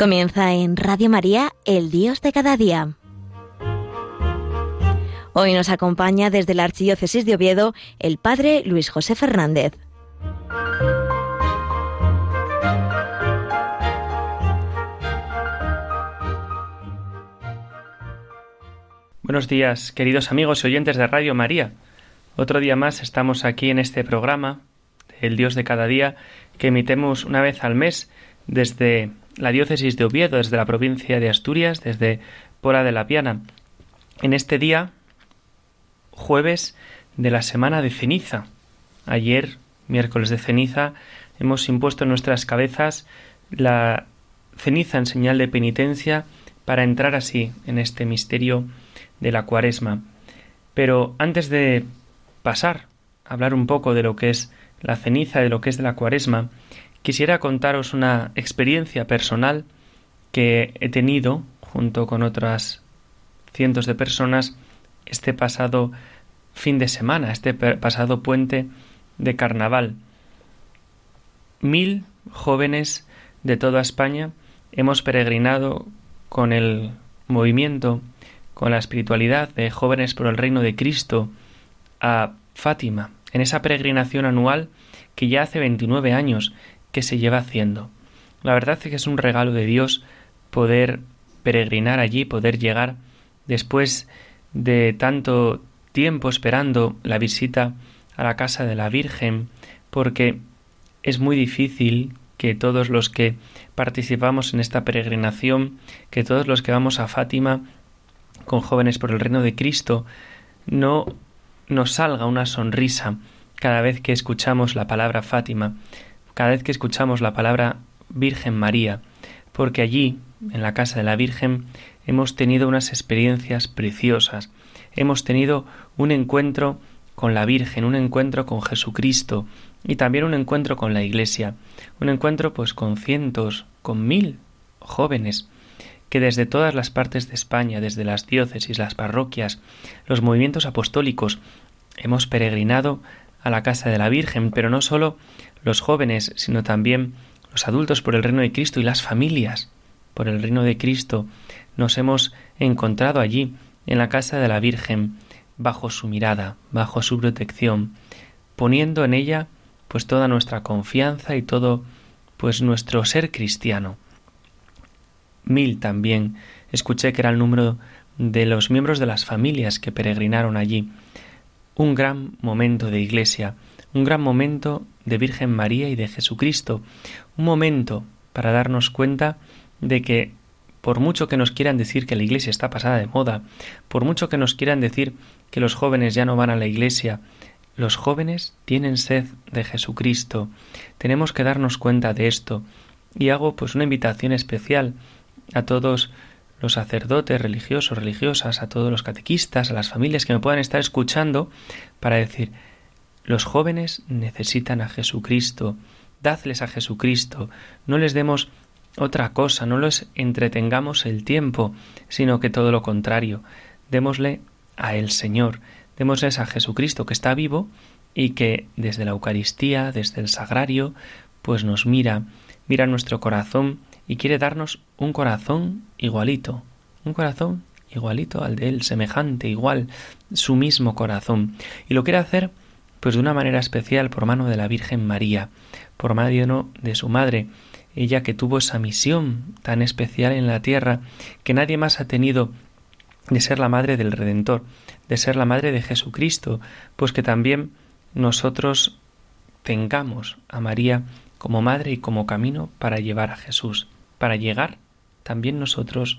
Comienza en Radio María, el Dios de cada día. Hoy nos acompaña desde la Archidiócesis de Oviedo el Padre Luis José Fernández. Buenos días, queridos amigos y oyentes de Radio María. Otro día más estamos aquí en este programa, El Dios de cada día, que emitemos una vez al mes desde la diócesis de Oviedo, desde la provincia de Asturias, desde Pola de la Piana. En este día, jueves de la semana de ceniza. Ayer, miércoles de ceniza, hemos impuesto en nuestras cabezas la ceniza en señal de penitencia para entrar así en este misterio de la cuaresma. Pero antes de pasar a hablar un poco de lo que es la ceniza, de lo que es de la cuaresma, quisiera contaros una experiencia personal que he tenido junto con otras cientos de personas este pasado fin de semana, este pasado puente de carnaval. Mil jóvenes de toda España hemos peregrinado con el movimiento, con la espiritualidad de jóvenes por el reino de Cristo a Fátima, en esa peregrinación anual que ya hace 29 años que se lleva haciendo. La verdad es que es un regalo de Dios poder peregrinar allí, poder llegar después de tanto tiempo esperando la visita a la casa de la Virgen, porque es muy difícil que todos los que participamos en esta peregrinación, que todos los que vamos a Fátima con jóvenes por el reino de Cristo, no nos salga una sonrisa cada vez que escuchamos la palabra Fátima, cada vez que escuchamos la palabra Virgen María, porque allí, en la casa de la Virgen, hemos tenido unas experiencias preciosas, hemos tenido un encuentro con la Virgen, un encuentro con Jesucristo y también un encuentro con la Iglesia, un encuentro pues con cientos, con mil jóvenes que desde todas las partes de España, desde las diócesis, las parroquias, los movimientos apostólicos, hemos peregrinado a la casa de la Virgen, pero no solo los jóvenes, sino también los adultos por el reino de Cristo y las familias por el reino de Cristo. Nos hemos encontrado allí, en la casa de la Virgen, bajo su mirada, bajo su protección, poniendo en ella pues toda nuestra confianza y todo pues nuestro ser cristiano. Mil también escuché que era el número de los miembros de las familias que peregrinaron allí. Un gran momento de iglesia, un gran momento de Virgen María y de Jesucristo, un momento para darnos cuenta de que por mucho que nos quieran decir que la iglesia está pasada de moda, por mucho que nos quieran decir que los jóvenes ya no van a la iglesia, los jóvenes tienen sed de Jesucristo. Tenemos que darnos cuenta de esto. Y hago pues una invitación especial a todos los sacerdotes religiosos, religiosas, a todos los catequistas, a las familias que me puedan estar escuchando, para decir, los jóvenes necesitan a Jesucristo, dadles a Jesucristo, no les demos otra cosa, no les entretengamos el tiempo, sino que todo lo contrario, démosle a el Señor, démosles a Jesucristo que está vivo y que desde la Eucaristía, desde el sagrario, pues nos mira, mira nuestro corazón y quiere darnos un corazón igualito, un corazón igualito al de él, semejante, igual, su mismo corazón. Y lo quiere hacer pues de una manera especial por mano de la Virgen María, por mano de su madre, ella que tuvo esa misión tan especial en la tierra que nadie más ha tenido de ser la madre del Redentor, de ser la madre de Jesucristo, pues que también nosotros tengamos a María como madre y como camino para llevar a Jesús, para llegar también nosotros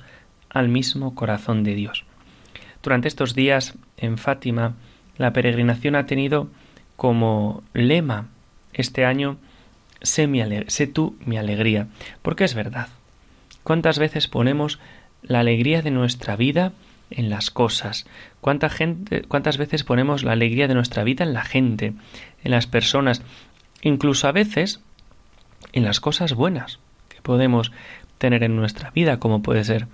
al mismo corazón de Dios. Durante estos días en Fátima, la peregrinación ha tenido como lema este año sé, mi sé tú mi alegría, porque es verdad. ¿Cuántas veces ponemos la alegría de nuestra vida en las cosas? ¿Cuánta gente, ¿Cuántas veces ponemos la alegría de nuestra vida en la gente, en las personas? Incluso a veces en las cosas buenas podemos tener en nuestra vida, como puede ser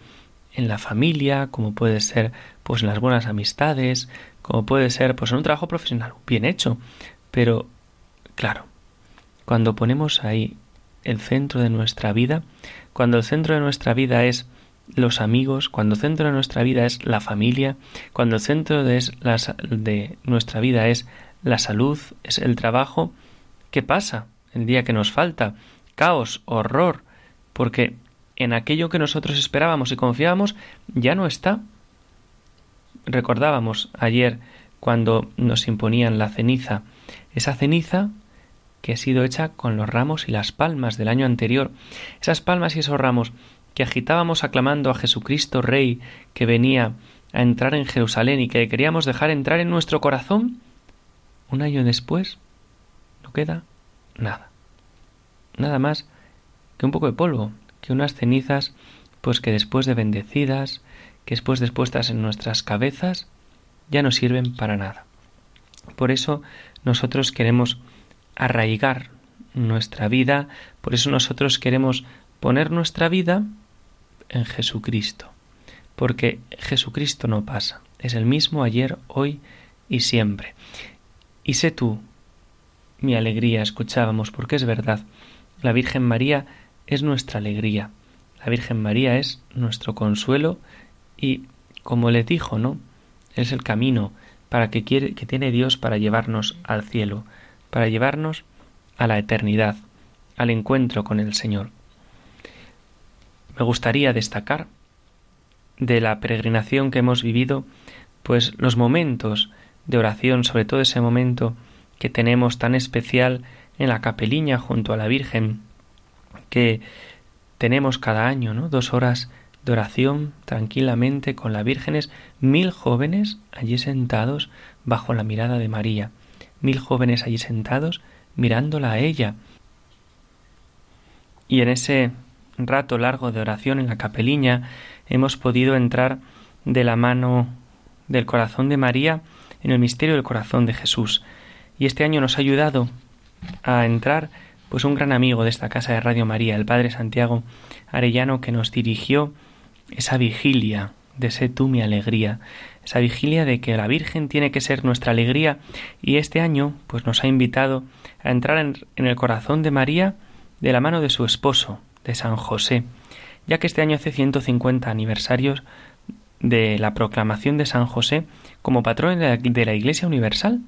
en la familia, como puede ser pues en las buenas amistades, como puede ser pues en un trabajo profesional bien hecho, pero claro, cuando ponemos ahí el centro de nuestra vida, cuando el centro de nuestra vida es los amigos, cuando el centro de nuestra vida es la familia, cuando el centro de, de nuestra vida es la salud, es el trabajo, ¿qué pasa el día que nos falta? Caos, horror, porque en aquello que nosotros esperábamos y confiábamos ya no está. Recordábamos ayer cuando nos imponían la ceniza, esa ceniza que ha sido hecha con los ramos y las palmas del año anterior, esas palmas y esos ramos que agitábamos aclamando a Jesucristo Rey que venía a entrar en Jerusalén y que queríamos dejar entrar en nuestro corazón, un año después no queda nada. Nada más que un poco de polvo, que unas cenizas, pues que después de bendecidas, que después de puestas en nuestras cabezas, ya no sirven para nada. Por eso nosotros queremos arraigar nuestra vida, por eso nosotros queremos poner nuestra vida en Jesucristo, porque Jesucristo no pasa, es el mismo ayer, hoy y siempre. Y sé tú, mi alegría, escuchábamos, porque es verdad, la Virgen María es nuestra alegría, la Virgen María es nuestro consuelo y, como le dijo, ¿no? Es el camino para que quiere que tiene Dios para llevarnos al cielo, para llevarnos a la eternidad, al encuentro con el Señor. Me gustaría destacar de la peregrinación que hemos vivido, pues los momentos de oración, sobre todo ese momento que tenemos tan especial en la capeliña junto a la Virgen, que tenemos cada año, ¿no? Dos horas de oración tranquilamente con la Vírgenes, mil jóvenes allí sentados bajo la mirada de María, mil jóvenes allí sentados mirándola a ella. Y en ese rato largo de oración en la capeliña hemos podido entrar de la mano del corazón de María en el misterio del corazón de Jesús. Y este año nos ha ayudado a entrar pues un gran amigo de esta casa de Radio María, el Padre Santiago Arellano, que nos dirigió esa vigilia de sé tú mi alegría, esa vigilia de que la Virgen tiene que ser nuestra alegría y este año pues nos ha invitado a entrar en, el corazón de María de la mano de su esposo, de San José, ya que este año hace 150 aniversarios de la proclamación de San José como patrón de la, de la Iglesia Universal.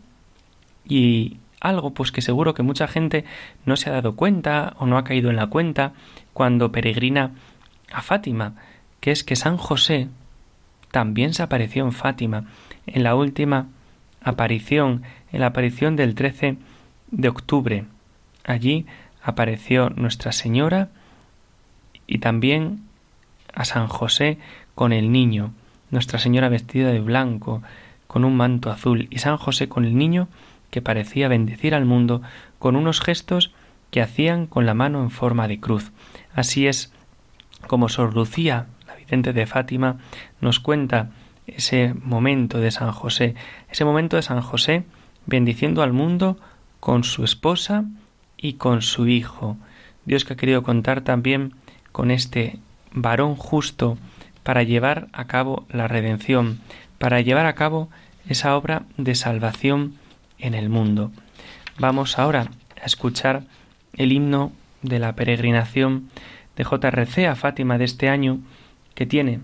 Y algo pues que seguro que mucha gente no se ha dado cuenta o no ha caído en la cuenta cuando peregrina a Fátima, que es que San José también se apareció en Fátima en la última aparición, en la aparición del 13 de octubre. Allí apareció Nuestra Señora y también a San José con el niño, Nuestra Señora vestida de blanco, con un manto azul, y San José con el niño que parecía bendecir al mundo con unos gestos que hacían con la mano en forma de cruz. Así es como Sor Lucía, la vidente de Fátima, nos cuenta ese momento de San José, ese momento de San José bendiciendo al mundo con su esposa y con su hijo. Dios que ha querido contar también con este varón justo para llevar a cabo la redención, para llevar a cabo esa obra de salvación en el mundo. Vamos ahora a escuchar el himno de la peregrinación de JRC a Fátima de este año, que tiene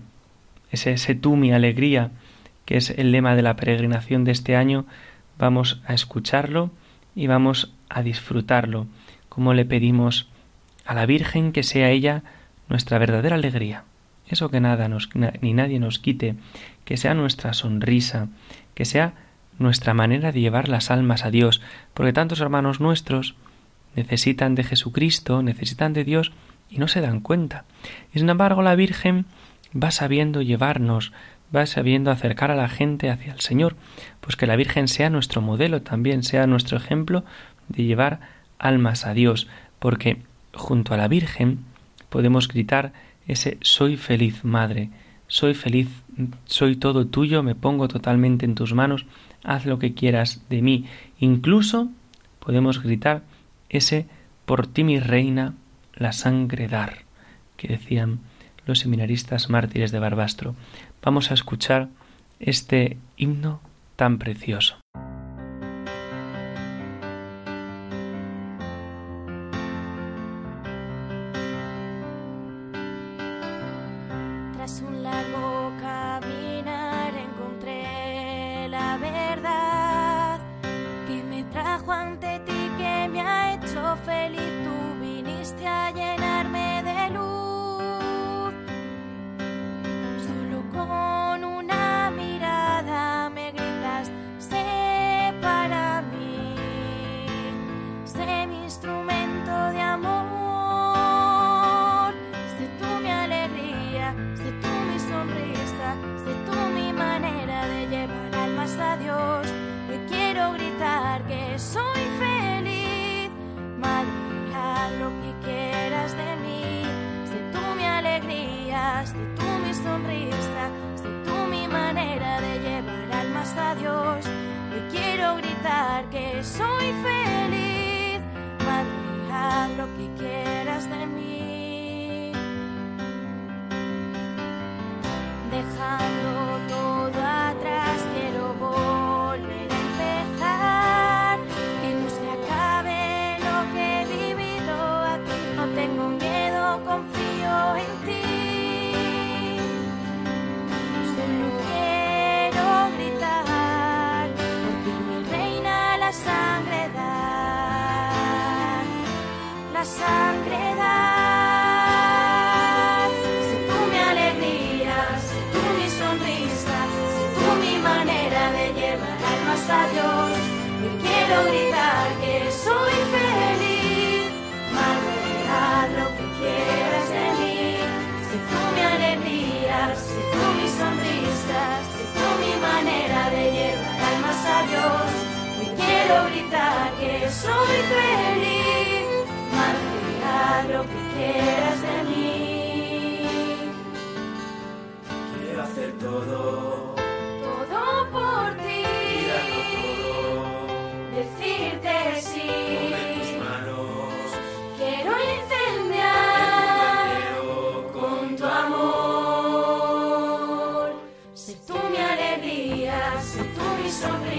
ese, ese tú mi alegría, que es el lema de la peregrinación de este año. Vamos a escucharlo y vamos a disfrutarlo, como le pedimos a la Virgen que sea ella nuestra verdadera alegría. Eso que nada nos, ni nadie nos quite, que sea nuestra sonrisa, que sea nuestra manera de llevar las almas a Dios, porque tantos hermanos nuestros necesitan de Jesucristo, necesitan de Dios y no se dan cuenta. Y sin embargo la Virgen va sabiendo llevarnos, va sabiendo acercar a la gente hacia el Señor, pues que la Virgen sea nuestro modelo también, sea nuestro ejemplo de llevar almas a Dios, porque junto a la Virgen podemos gritar ese soy feliz madre, soy feliz, soy todo tuyo, me pongo totalmente en tus manos, haz lo que quieras de mí. Incluso podemos gritar ese por ti mi reina, la sangre dar, que decían los seminaristas mártires de Barbastro. Vamos a escuchar este himno tan precioso. Dejando todo atrás, quiero volver a empezar. Que no se acabe lo que he vivido aquí. No tengo miedo, confío en ti. Solo quiero gritar, por ti mi reina la sangre da, la sangre da.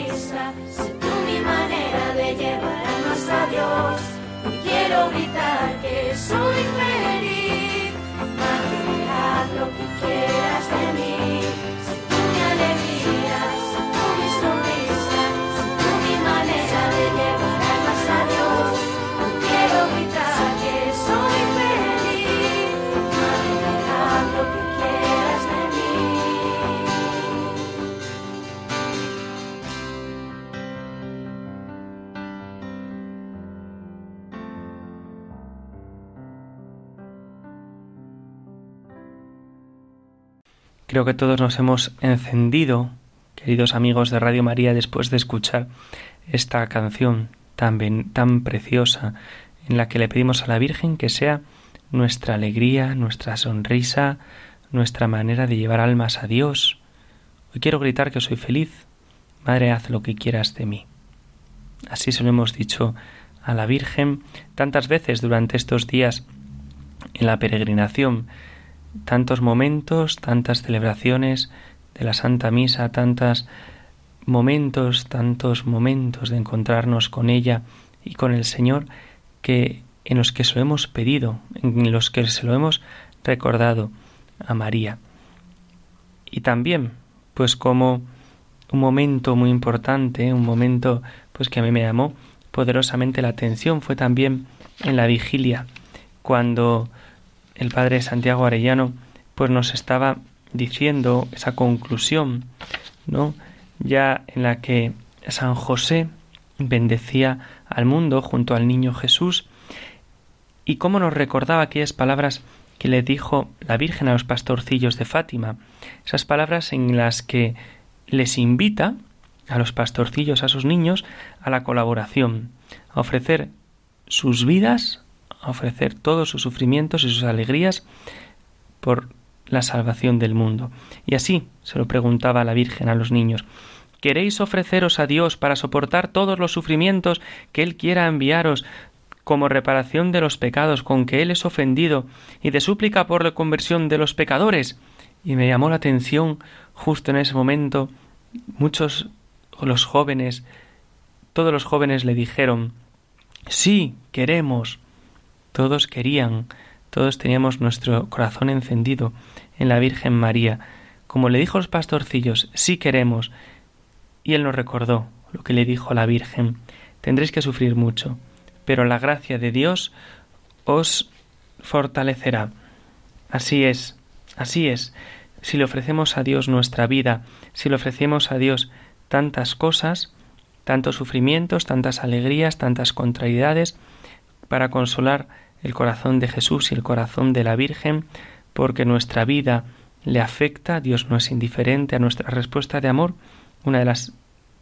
Sé tú mi manera de llevar a Dios. Quiero gritar que soy feliz. Creo que todos nos hemos encendido, queridos amigos de Radio María, después de escuchar esta canción tan, ben- tan preciosa en la que le pedimos a la Virgen que sea nuestra alegría, nuestra sonrisa, nuestra manera de llevar almas a Dios. Hoy quiero gritar que soy feliz. Madre, haz lo que quieras de mí. Así se lo hemos dicho a la Virgen tantas veces durante estos días en la peregrinación tantos momentos, tantas celebraciones de la Santa Misa, tantos momentos, tantos momentos de encontrarnos con ella y con el Señor que en los que se lo hemos pedido, en los que se lo hemos recordado a María. Y también, pues como un momento muy importante, un momento pues que a mí me llamó poderosamente la atención fue también en la vigilia, cuando el padre Santiago Arellano pues nos estaba diciendo esa conclusión, ¿no? Ya en la que San José bendecía al mundo junto al niño Jesús y cómo nos recordaba aquellas palabras que le dijo la Virgen a los pastorcillos de Fátima, esas palabras en las que les invita a los pastorcillos, a sus niños, a la colaboración, a ofrecer sus vidas, ofrecer todos sus sufrimientos y sus alegrías por la salvación del mundo. Y así se lo preguntaba la Virgen a los niños. ¿Queréis ofreceros a Dios para soportar todos los sufrimientos que Él quiera enviaros como reparación de los pecados con que Él es ofendido y de súplica por la conversión de los pecadores? Y me llamó la atención justo en ese momento muchos los jóvenes, todos los jóvenes le dijeron Sí, queremos. Todos querían, todos teníamos nuestro corazón encendido en la Virgen María. Como le dijo los pastorcillos, sí queremos. Y él nos recordó lo que le dijo a la Virgen, tendréis que sufrir mucho, pero la gracia de Dios os fortalecerá. Así es, así es. Si le ofrecemos a Dios nuestra vida, si le ofrecemos a Dios tantas cosas, tantos sufrimientos, tantas alegrías, tantas contrariedades, para consolar el corazón de Jesús y el corazón de la Virgen, porque nuestra vida le afecta, Dios no es indiferente a nuestra respuesta de amor, una de las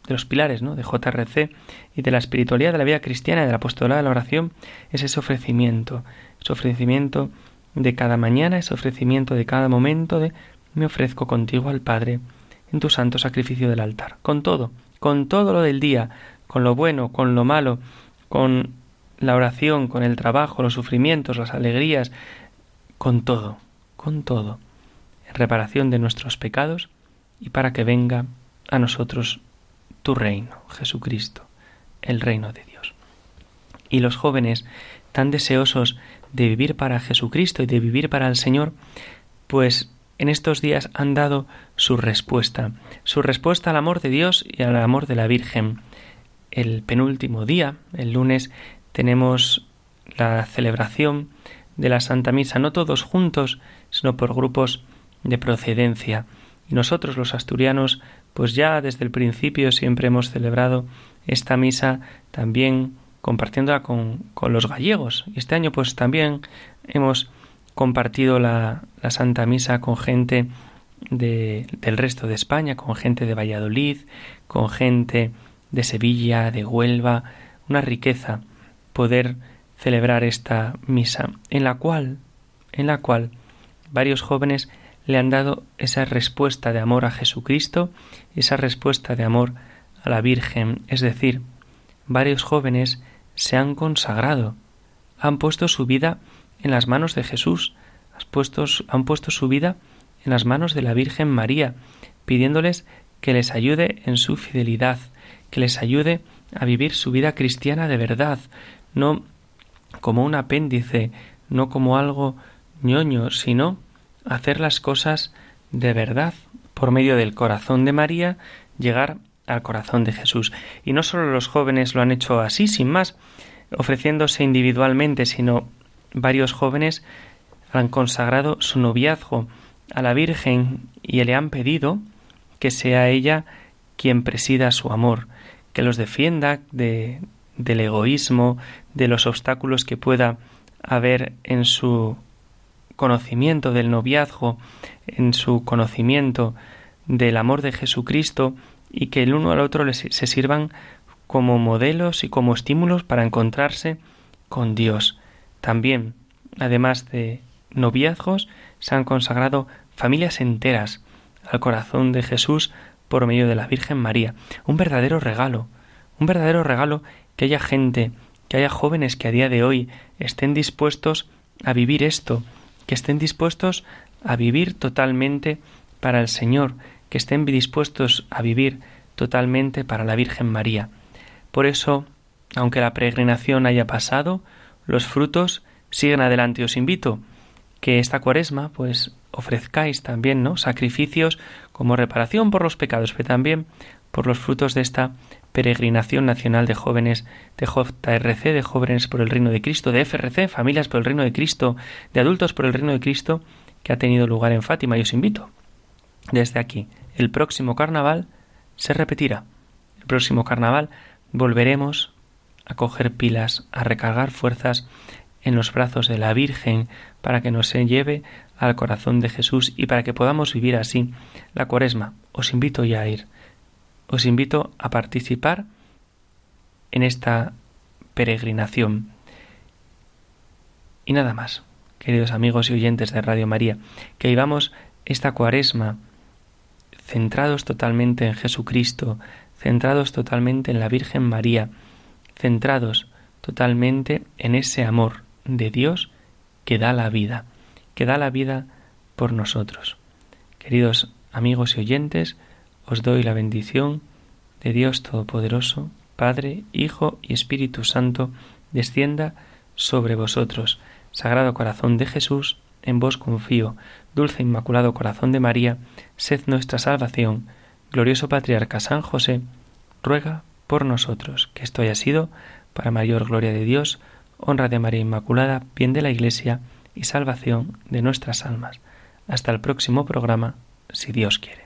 de los pilares ¿no? de JRC y de la espiritualidad de la vida cristiana y del apostolado de la oración es ese ofrecimiento, ese ofrecimiento de cada mañana, ese ofrecimiento de cada momento de me ofrezco contigo al Padre en tu santo sacrificio del altar, con todo, con todo lo del día, con lo bueno, con lo malo, con la oración, con el trabajo, los sufrimientos, las alegrías, con todo, con todo, en reparación de nuestros pecados y para que venga a nosotros tu reino, Jesucristo, el reino de Dios. Y los jóvenes, tan deseosos de vivir para Jesucristo y de vivir para el Señor, pues en estos días han dado su respuesta, su respuesta al amor de Dios y al amor de la Virgen. El penúltimo día, el lunes, tenemos la celebración de la Santa Misa, no todos juntos, sino por grupos de procedencia. Y nosotros los asturianos pues ya desde el principio siempre hemos celebrado esta misa también compartiéndola con, con los gallegos. Y este año pues también hemos compartido la, la Santa Misa con gente de, del resto de España, con gente de Valladolid, con gente de Sevilla, de Huelva, una riqueza poder celebrar esta misa, en la cual, en la cual varios jóvenes le han dado esa respuesta de amor a Jesucristo, esa respuesta de amor a la Virgen, es decir, varios jóvenes se han consagrado, han puesto su vida en las manos de Jesús, han puesto su vida en las manos de la Virgen María, pidiéndoles que les ayude en su fidelidad, que les ayude a vivir su vida cristiana de verdad, no como un apéndice, no como algo ñoño, sino hacer las cosas de verdad, por medio del corazón de María, llegar al corazón de Jesús. Y no solo los jóvenes lo han hecho así, sin más, ofreciéndose individualmente, sino varios jóvenes han consagrado su noviazgo a la Virgen y le han pedido que sea ella quien presida su amor, que los defienda de, del egoísmo, de los obstáculos que pueda haber en su conocimiento del noviazgo, en su conocimiento del amor de Jesucristo y que el uno al otro les, se sirvan como modelos y como estímulos para encontrarse con Dios. También, además de noviazgos, se han consagrado familias enteras al corazón de Jesús por medio de la Virgen María. Un verdadero regalo, un verdadero regalo que haya gente, que haya jóvenes que a día de hoy estén dispuestos a vivir esto, que estén dispuestos a vivir totalmente para el Señor, que estén dispuestos a vivir totalmente para la Virgen María. Por eso, aunque la peregrinación haya pasado, los frutos siguen adelante. Os invito que esta cuaresma, pues, ofrezcáis también, ¿no? Sacrificios como reparación por los pecados, pero también por los frutos de esta Peregrinación Nacional de Jóvenes de JRC, de Jóvenes por el Reino de Cristo, de FRC, Familias por el Reino de Cristo, de Adultos por el Reino de Cristo, que ha tenido lugar en Fátima. Y os invito desde aquí. El próximo carnaval se repetirá. El próximo carnaval volveremos a coger pilas, a recargar fuerzas en los brazos de la Virgen para que nos lleve al corazón de Jesús y para que podamos vivir así la cuaresma. Os invito ya a ir os invito a participar en esta peregrinación. Y nada más, queridos amigos y oyentes de Radio María, que vivamos esta cuaresma centrados totalmente en Jesucristo, centrados totalmente en la Virgen María, centrados totalmente en ese amor de Dios que da la vida, que da la vida por nosotros. Queridos amigos y oyentes, os doy la bendición de Dios Todopoderoso, Padre, Hijo y Espíritu Santo, descienda sobre vosotros. Sagrado Corazón de Jesús, en vos confío, dulce e inmaculado corazón de María, sed nuestra salvación, glorioso patriarca San José, ruega por nosotros, que esto haya sido para mayor gloria de Dios, honra de María Inmaculada, bien de la Iglesia y salvación de nuestras almas. Hasta el próximo programa, si Dios quiere.